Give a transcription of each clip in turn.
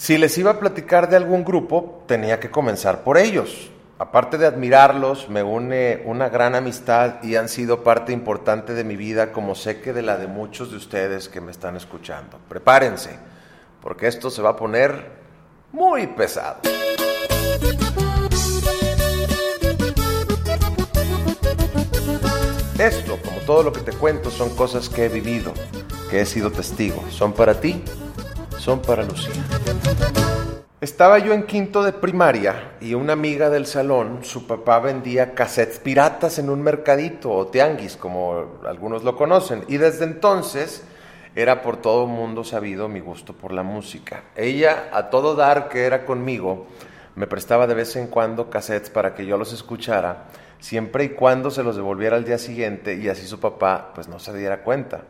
Si les iba a platicar de algún grupo, tenía que comenzar por ellos. Aparte de admirarlos, me une una gran amistad y han sido parte importante de mi vida, como sé que de la de muchos de ustedes que me están escuchando. Prepárense, porque esto se va a poner muy pesado. Esto, como todo lo que te cuento, son cosas que he vivido, que he sido testigo. Son para ti, son para Lucía. Estaba yo en quinto de primaria y una amiga del salón, su papá vendía cassettes piratas en un mercadito o tianguis, como algunos lo conocen. Y desde entonces era por todo mundo sabido mi gusto por la música. Ella, a todo dar que era conmigo, me prestaba de vez en cuando cassettes para que yo los escuchara, siempre y cuando se los devolviera al día siguiente y así su papá pues no se diera cuenta.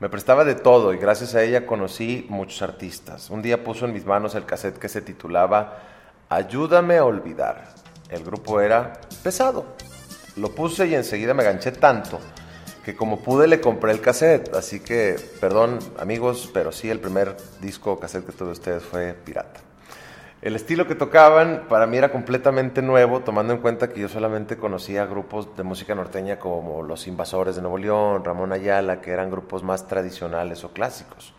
Me prestaba de todo y gracias a ella conocí muchos artistas. Un día puso en mis manos el cassette que se titulaba Ayúdame a olvidar. El grupo era pesado. Lo puse y enseguida me ganché tanto que como pude le compré el cassette. Así que, perdón amigos, pero sí, el primer disco cassette que tuve ustedes fue pirata. El estilo que tocaban para mí era completamente nuevo, tomando en cuenta que yo solamente conocía grupos de música norteña como Los Invasores de Nuevo León, Ramón Ayala, que eran grupos más tradicionales o clásicos.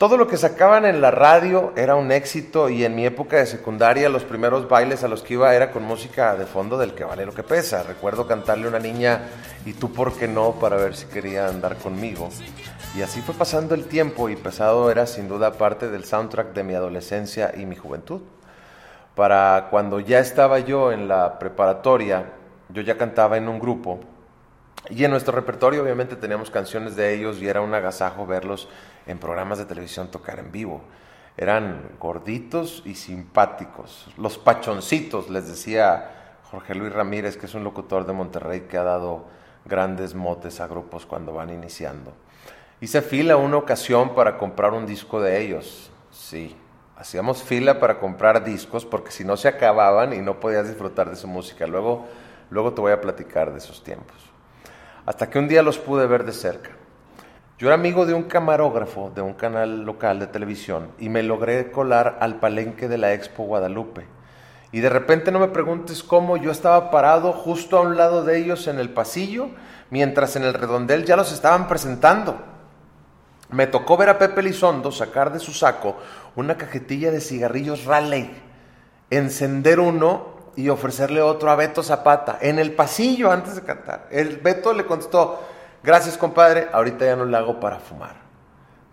Todo lo que sacaban en la radio era un éxito y en mi época de secundaria los primeros bailes a los que iba era con música de fondo del que vale lo que pesa. Recuerdo cantarle a una niña y tú por qué no para ver si quería andar conmigo. Y así fue pasando el tiempo y Pesado era sin duda parte del soundtrack de mi adolescencia y mi juventud. Para cuando ya estaba yo en la preparatoria, yo ya cantaba en un grupo y en nuestro repertorio obviamente teníamos canciones de ellos y era un agasajo verlos en programas de televisión tocar en vivo. Eran gorditos y simpáticos. Los pachoncitos, les decía Jorge Luis Ramírez, que es un locutor de Monterrey que ha dado grandes motes a grupos cuando van iniciando. Hice fila una ocasión para comprar un disco de ellos. Sí, hacíamos fila para comprar discos porque si no se acababan y no podías disfrutar de su música. Luego, luego te voy a platicar de esos tiempos. Hasta que un día los pude ver de cerca. Yo era amigo de un camarógrafo de un canal local de televisión y me logré colar al palenque de la Expo Guadalupe. Y de repente no me preguntes cómo yo estaba parado justo a un lado de ellos en el pasillo, mientras en el redondel ya los estaban presentando. Me tocó ver a Pepe Lizondo sacar de su saco una cajetilla de cigarrillos Raleigh, encender uno y ofrecerle otro a Beto Zapata en el pasillo antes de cantar. El Beto le contestó, Gracias, compadre, ahorita ya no le hago para fumar.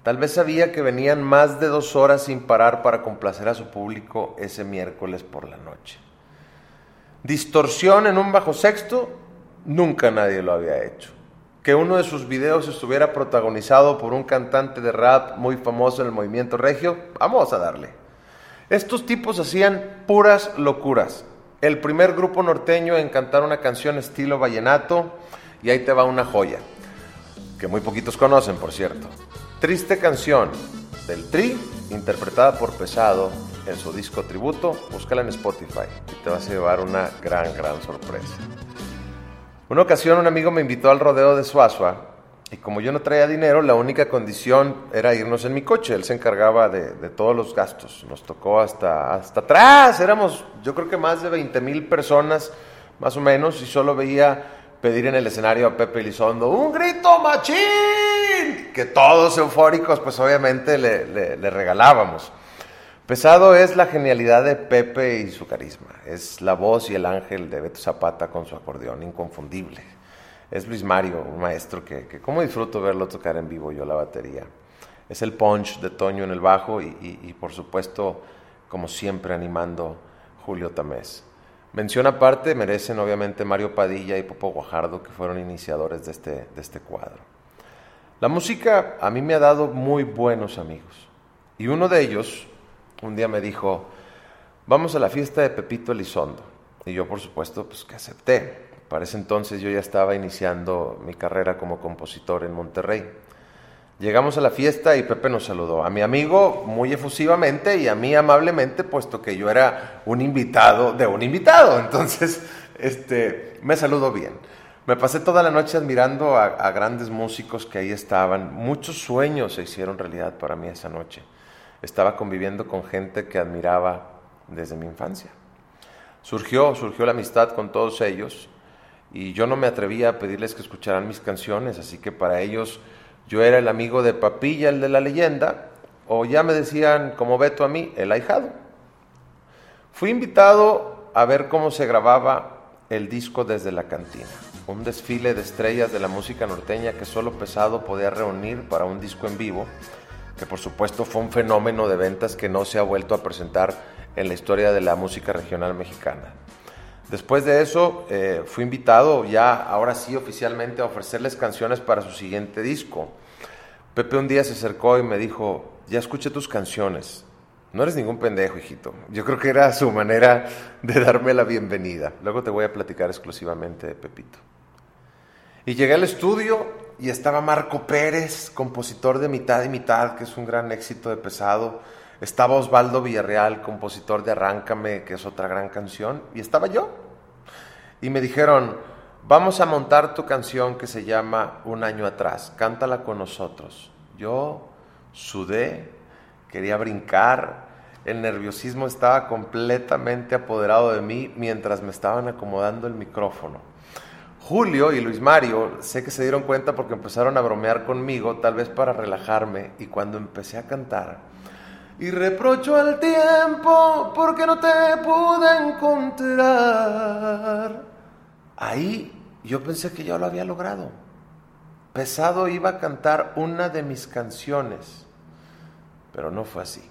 Tal vez sabía que venían más de dos horas sin parar para complacer a su público ese miércoles por la noche. Distorsión en un bajo sexto, nunca nadie lo había hecho. Que uno de sus videos estuviera protagonizado por un cantante de rap muy famoso en el movimiento regio, vamos a darle. Estos tipos hacían puras locuras. El primer grupo norteño en cantar una canción estilo vallenato, y ahí te va una joya que muy poquitos conocen, por cierto. Triste canción del Tri, interpretada por Pesado en su disco tributo. Búscala en Spotify y te vas a llevar una gran, gran sorpresa. Una ocasión un amigo me invitó al rodeo de Suazua y como yo no traía dinero, la única condición era irnos en mi coche. Él se encargaba de, todos los gastos. Nos tocó hasta, hasta atrás. Éramos, yo creo que más de 20 mil personas, más o menos, y solo veía pedir en el escenario a Pepe Elizondo un grito machín, que todos eufóricos pues obviamente le, regalábamos. Pesado es la genialidad de Pepe y su carisma, es la voz y el ángel de Beto Zapata con su acordeón inconfundible. Es Luis Mario, un maestro que, que cómo disfruto verlo tocar en vivo yo la batería. Es el punch de Toño en el bajo y, y por supuesto, como siempre, animando Julio Tamés. Mención aparte merecen obviamente Mario Padilla y Popo Guajardo, que fueron iniciadores de este, de este cuadro. La música a mí me ha dado muy buenos amigos. Y uno de ellos un día me dijo, vamos a la fiesta de Pepito Elizondo. Y yo por supuesto pues que acepté. Para ese entonces yo ya estaba iniciando mi carrera como compositor en Monterrey. Llegamos a la fiesta y Pepe nos saludó. A mi amigo muy efusivamente y a mí amablemente, puesto que yo era un invitado de un invitado. Entonces, este, me saludó bien. Me pasé toda la noche admirando a, grandes músicos que ahí estaban. Muchos sueños se hicieron realidad para mí esa noche. estaba conviviendo con gente que admiraba desde mi infancia. Surgió, surgió la amistad con todos ellos y yo no me atrevía a pedirles que escucharan mis canciones, así que para ellos yo era el amigo de Papilla, el de la leyenda, o ya me decían, como Beto a mí, el ahijado. Fui invitado a ver cómo se grababa el disco desde la cantina, un desfile de estrellas de la música norteña que solo Pesado podía reunir para un disco en vivo, que por supuesto fue un fenómeno de ventas que no se ha vuelto a presentar en la historia de la música regional mexicana. Después de eso, eh, fui invitado ya, ahora sí, oficialmente a ofrecerles canciones para su siguiente disco. Pepe un día se acercó y me dijo, ya escuché tus canciones, no eres ningún pendejo, hijito. Yo creo que era su manera de darme la bienvenida. Luego te voy a platicar exclusivamente de Pepito. Y llegué al estudio y estaba Marco Pérez, compositor de Mitad y Mitad, que es un gran éxito de pesado. Estaba Osvaldo Villarreal, compositor de Arráncame, que es otra gran canción. Y estaba yo. Y me dijeron, vamos a montar tu canción que se llama Un año atrás, cántala con nosotros. Yo sudé, quería brincar, el nerviosismo estaba completamente apoderado de mí mientras me estaban acomodando el micrófono. Julio y Luis Mario sé que se dieron cuenta porque empezaron a bromear conmigo, tal vez para relajarme, y cuando empecé a cantar, y reprocho al tiempo porque no te pude encontrar. Ahí yo pensé que ya lo había logrado. Pesado iba a cantar una de mis canciones pero no fue así.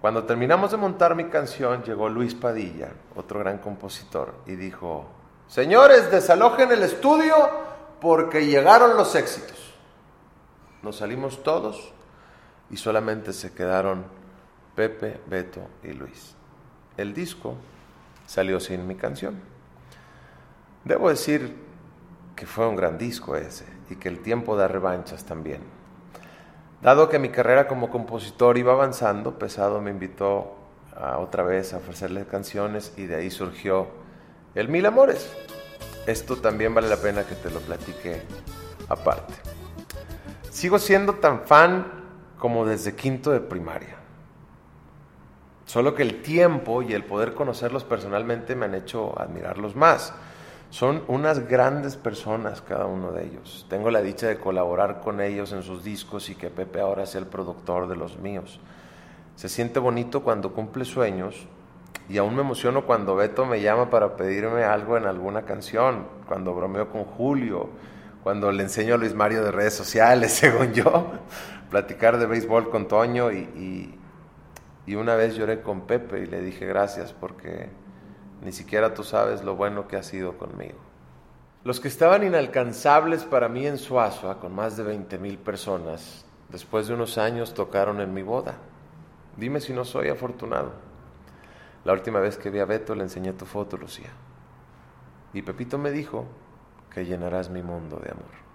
Cuando terminamos de montar mi canción, llegó Luis Padilla, otro gran compositor, y dijo, señores, desalojen el estudio porque llegaron los éxitos. Nos salimos todos y solamente se quedaron Pepe, Beto y Luis. El disco salió sin mi canción. Debo decir que fue un gran disco ese y que el tiempo da revanchas también. Dado que mi carrera como compositor iba avanzando, Pesado me invitó otra vez a ofrecerle canciones y de ahí surgió el Mil Amores. Esto también vale la pena que te lo platique aparte. Sigo siendo tan fan como desde quinto de primaria. Solo que el tiempo y el poder conocerlos personalmente me han hecho admirarlos más. Son unas grandes personas cada uno de ellos. Tengo la dicha de colaborar con ellos en sus discos y que Pepe ahora sea el productor de los míos. Se siente bonito cuando cumple sueños y aún me emociono cuando Beto me llama para pedirme algo en alguna canción, cuando bromeo con Julio, cuando le enseño a Luis Mario de redes sociales, según yo, platicar de béisbol con Toño y, y una vez lloré con Pepe y le dije gracias porque ni siquiera tú sabes lo bueno que has sido conmigo. Los que estaban inalcanzables para mí en Suazua, con más de 20 mil personas, después de unos años tocaron en mi boda. Dime si no soy afortunado. La última vez que vi a Beto le enseñé tu foto, Lucía. Y Pepito me dijo que llenarás mi mundo de amor.